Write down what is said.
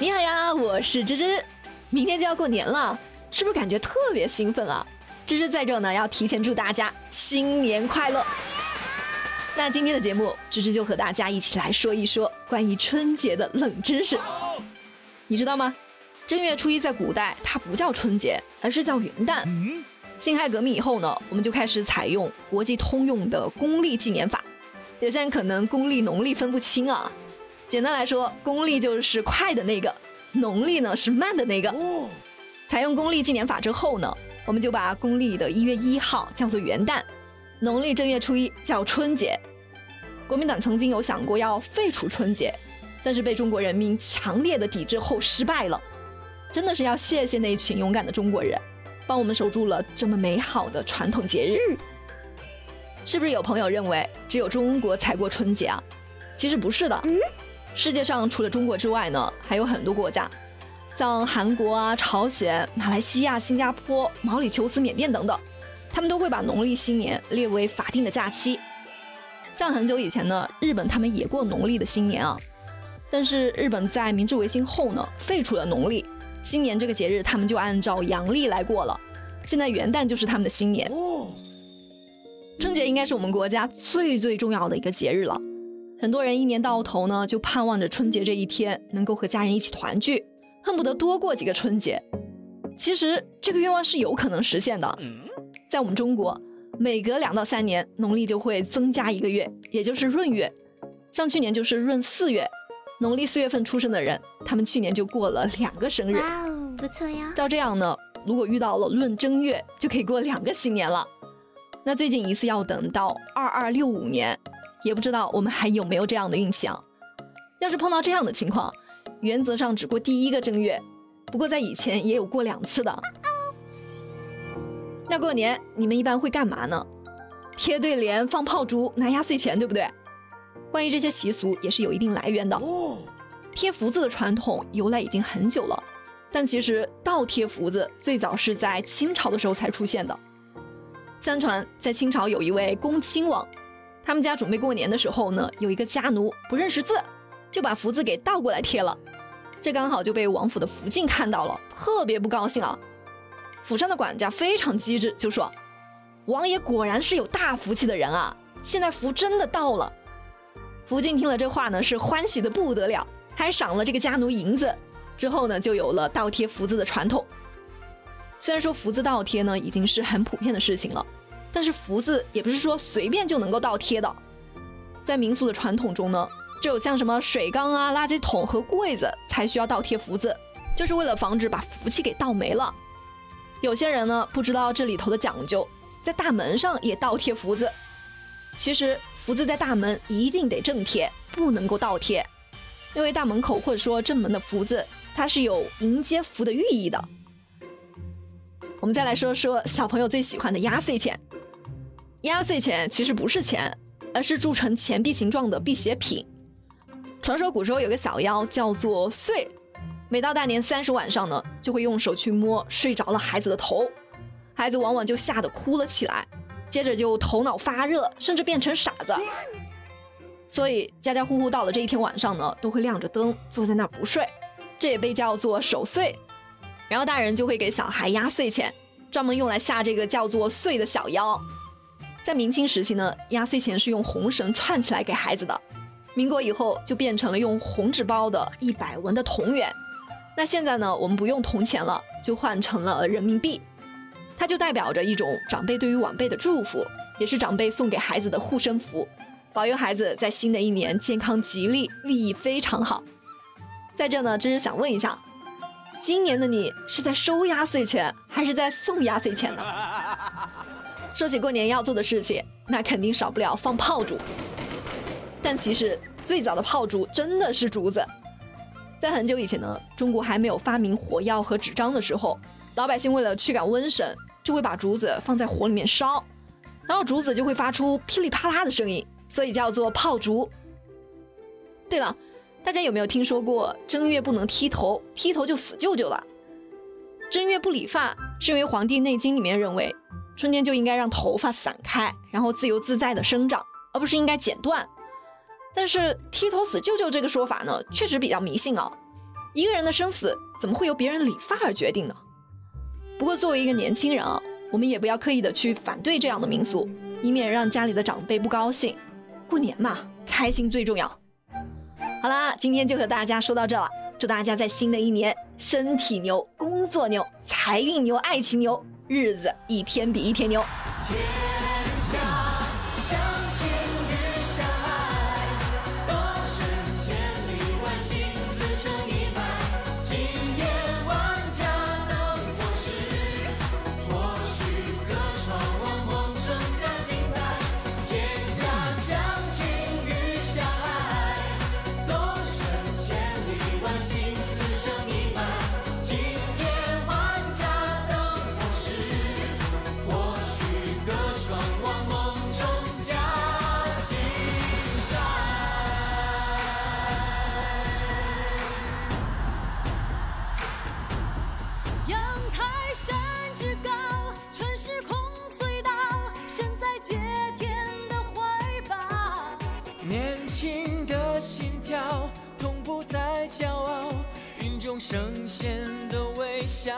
你好呀，我是芝芝。明天就要过年了，是不是感觉特别兴奋啊？芝芝在这呢，要提前祝大家新年快乐。那今天的节目，芝芝就和大家一起来说一说关于春节的冷知识。你知道吗？正月初一在古代它不叫春节，而是叫元旦。辛亥革命以后呢，我们就开始采用国际通用的公历纪年法。有些人可能公历农历分不清啊。简单来说，公历就是快的那个，农历呢是慢的那个。采用公历纪年法之后呢，我们就把公历的一月一号叫做元旦，农历正月初一叫春节。国民党曾经有想过要废除春节，但是被中国人民强烈的抵制后失败了。真的是要谢谢那群勇敢的中国人，帮我们守住了这么美好的传统节日。是不是有朋友认为只有中国才过春节啊？其实不是的。世界上除了中国之外呢，还有很多国家，像韩国啊、朝鲜、马来西亚、新加坡、毛里求斯、缅甸等等，他们都会把农历新年列为法定的假期。像很久以前呢，日本他们也过农历的新年啊，但是日本在明治维新后呢，废除了农历新年这个节日，他们就按照阳历来过了。现在元旦就是他们的新年。春节应该是我们国家最最重要的一个节日了。很多人一年到头呢，就盼望着春节这一天能够和家人一起团聚，恨不得多过几个春节。其实这个愿望是有可能实现的。在我们中国，每隔两到三年，农历就会增加一个月，也就是闰月。像去年就是闰四月，农历四月份出生的人，他们去年就过了两个生日。哇哦，不错呀。照这样呢，如果遇到了闰正月，就可以过两个新年了。那最近一次要等到二二六五年。也不知道我们还有没有这样的运气啊？要是碰到这样的情况，原则上只过第一个正月，不过在以前也有过两次的。那过年你们一般会干嘛呢？贴对联、放炮竹、拿压岁钱，对不对？关于这些习俗也是有一定来源的。贴福字的传统由来已经很久了，但其实倒贴福字最早是在清朝的时候才出现的。相传在清朝有一位恭亲王。他们家准备过年的时候呢，有一个家奴不认识字，就把福字给倒过来贴了。这刚好就被王府的福晋看到了，特别不高兴啊。府上的管家非常机智，就说：“王爷果然是有大福气的人啊，现在福真的到了。”福晋听了这话呢，是欢喜的不得了，还赏了这个家奴银子。之后呢，就有了倒贴福字的传统。虽然说福字倒贴呢，已经是很普遍的事情了。但是福字也不是说随便就能够倒贴的，在民俗的传统中呢，只有像什么水缸啊、垃圾桶和柜子才需要倒贴福字，就是为了防止把福气给倒没了。有些人呢不知道这里头的讲究，在大门上也倒贴福字。其实福字在大门一定得正贴，不能够倒贴，因为大门口或者说正门的福字，它是有迎接福的寓意的。我们再来说说小朋友最喜欢的压岁钱。压岁钱其实不是钱，而是铸成钱币形状的辟邪品。传说古时候有个小妖叫做岁，每到大年三十晚上呢，就会用手去摸睡着了孩子的头，孩子往往就吓得哭了起来，接着就头脑发热，甚至变成傻子。所以家家户户到了这一天晚上呢，都会亮着灯，坐在那儿不睡，这也被叫做守岁。然后大人就会给小孩压岁钱，专门用来吓这个叫做岁的小妖。在明清时期呢，压岁钱是用红绳串起来给孩子的。民国以后就变成了用红纸包的一百文的铜元。那现在呢，我们不用铜钱了，就换成了人民币。它就代表着一种长辈对于晚辈的祝福，也是长辈送给孩子的护身符，保佑孩子在新的一年健康吉利，利益非常好。在这呢，只是想问一下，今年的你是在收压岁钱，还是在送压岁钱呢？说起过年要做的事情，那肯定少不了放炮竹。但其实最早的炮竹真的是竹子。在很久以前呢，中国还没有发明火药和纸张的时候，老百姓为了驱赶瘟神，就会把竹子放在火里面烧，然后竹子就会发出噼里啪啦的声音，所以叫做炮竹。对了，大家有没有听说过正月不能剃头，剃头就死舅舅了？正月不理发，是因为《黄帝内经》里面认为。春天就应该让头发散开，然后自由自在的生长，而不是应该剪断。但是剃头死舅舅这个说法呢，确实比较迷信啊。一个人的生死怎么会由别人理发而决定呢？不过作为一个年轻人啊，我们也不要刻意的去反对这样的民俗，以免让家里的长辈不高兴。过年嘛，开心最重要。好啦，今天就和大家说到这了。祝大家在新的一年身体牛、工作牛、财运牛、爱情牛，日子一天比一天牛。听的心跳同步在骄傲云中圣贤的微笑。